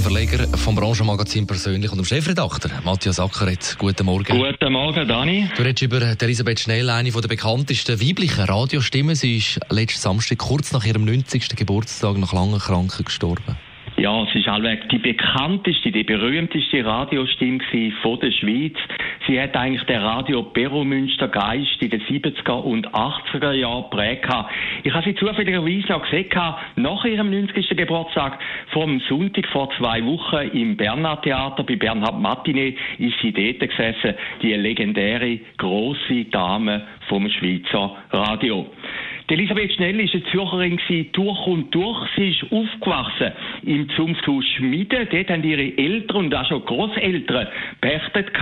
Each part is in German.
Dem Verleger vom Branchenmagazin persönlich und dem Chefredakteur Matthias Ackeret. Guten Morgen. Guten Morgen, Dani. Du redest über Elisabeth Schnell, eine der bekanntesten weiblichen Radiostimmen. Sie ist letzten Samstag kurz nach ihrem 90. Geburtstag nach langer Krankheit gestorben. Ja, es ist allweg die bekannteste, die berühmteste Radiostimme von der Schweiz. Sie hat eigentlich den Radio Beromünster Geist in den 70er und 80er Jahren prägt. Ich habe sie zufälligerweise auch gesehen, nach ihrem 90. Geburtstag, vom Sonntag vor zwei Wochen im Bernhard Theater bei Bernhard Martinet ist sie dort gesessen, die legendäre große Dame vom Schweizer Radio. Elisabeth Schnell war eine Zürcherin durch und durch. Sie ist aufgewachsen im Zunfthaus Schmiede. Dort haben ihre Eltern und auch schon Großeltern pächtet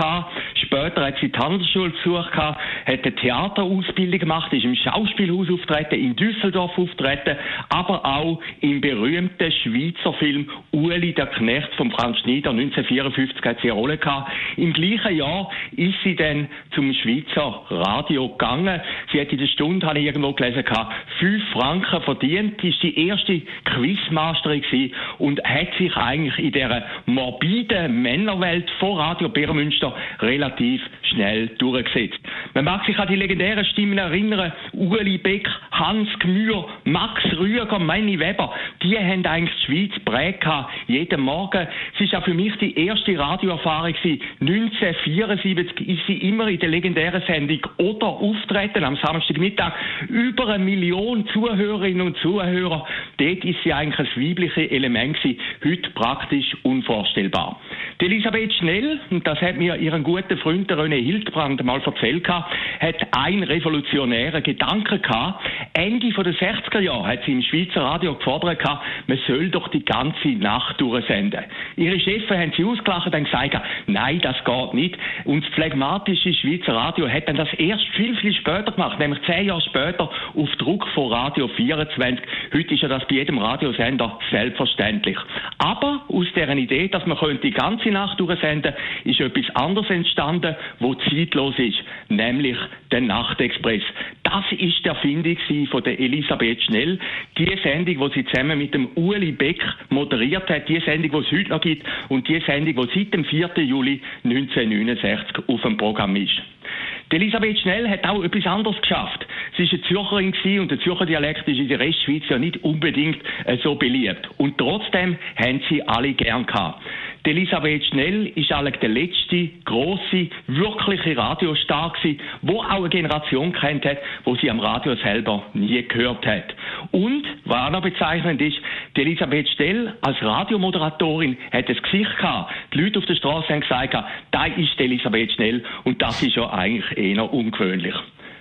Später hat sie die Handelsschule besucht, hat eine Theaterausbildung gemacht, ist im Schauspielhaus auftreten, in Düsseldorf auftreten, aber auch im berühmten Schweizer Film Uli der Knecht von Franz Schneider 1954 hat sie eine Rolle gehabt. Im gleichen Jahr ist sie dann zum Schweizer Radio gegangen. Sie hat in der Stunde, habe ich irgendwo gelesen, gehabt, fünf Franken verdient, ist die erste Quizmasterin gewesen und hat sich eigentlich in dieser morbiden Männerwelt von Radio Bärmünster relativ schnell durchgesetzt. Man mag sich an die legendären Stimmen erinnern, Uli Beck, Hans Gmür, Max Rüger, Manny Weber, die haben eigentlich die Schweiz prägt jeden Morgen. Es ist auch für mich die erste Radioerfahrung gewesen. 1974 ist sie immer in der legendären Sendung oder auftreten am Samstagmittag über eine Million Zuhörerinnen und Zuhörer. Dort ist sie eigentlich ein weibliches Element gewesen. Heute praktisch unvorstellbar. Die Elisabeth Schnell, und das hat mir ihren guten Freund René Hildbrand mal erzählt, hat einen revolutionären Gedanken gehabt. Ende der 60er Jahre hat sie im Schweizer Radio gefordert, man soll doch die ganze Nacht durchsenden. Ihre Chefs haben sie ausgelacht und gesagt, nein, das geht nicht. Und das phlegmatische Schweizer Radio hat dann das erst viel, viel später gemacht, nämlich zehn Jahre später auf Druck von Radio 24. Heute ist ja das bei jedem Radiosender selbstverständlich. Aber aus deren Idee, dass man die ganze Nacht durchsenden ist etwas anderes entstanden, wo zeitlos ist, nämlich der Nachtexpress. Das ist der Erfindung von der Elisabeth Schnell. Die Sendung, die sie zusammen mit dem Uli Beck moderiert hat, die Sendung, die es heute noch gibt und die Sendung, die seit dem 4. Juli 1969 auf dem Programm ist. Die Elisabeth Schnell hat auch etwas anderes geschafft. Sie ist eine Zürcherin und der Zürcher Dialekt ist in der Restschweiz ja nicht unbedingt äh, so beliebt. Und trotzdem haben sie alle gern gehabt. Die Elisabeth Schnell ist eigentlich der letzte große, wirkliche Radiostar gewesen, wo auch eine Generation kennt hat, wo sie am Radio selber nie gehört hat. Und, was auch noch bezeichnend ist, die Elisabeth Schnell als Radiomoderatorin hat das Gesicht gehabt. Die Leute auf der Straße haben gesagt, da ist Elisabeth Schnell und das ist ja eigentlich eher ungewöhnlich.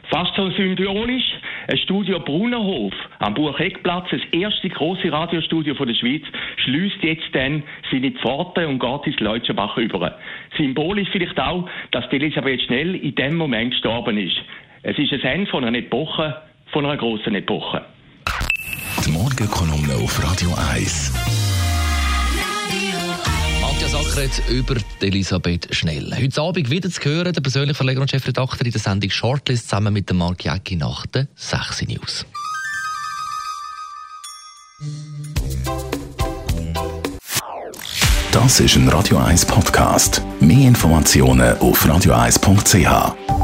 Fast so symbolisch, ein Studio Brunnerhof am Bucheckplatz, das erste große Radiostudio von der Schweiz, schließt jetzt dann seine Pforte und geht ins Leutschenbach über. Symbolisch vielleicht auch, dass Elisabeth Schnell in dem Moment gestorben ist. Es ist ein Ende von einer Epoche, von einer großen Epoche. Die Morgenkolumne auf Radio 1. Matthias über Elisabeth Schnell. Heute Abend wieder zu hören, der persönliche Verleger und Chefredakteur in der Sendung Shortlist zusammen mit dem Mark Jäcki nach den 6 News. Das ist ein Radio 1 Podcast. Mehr Informationen auf radio1.ch.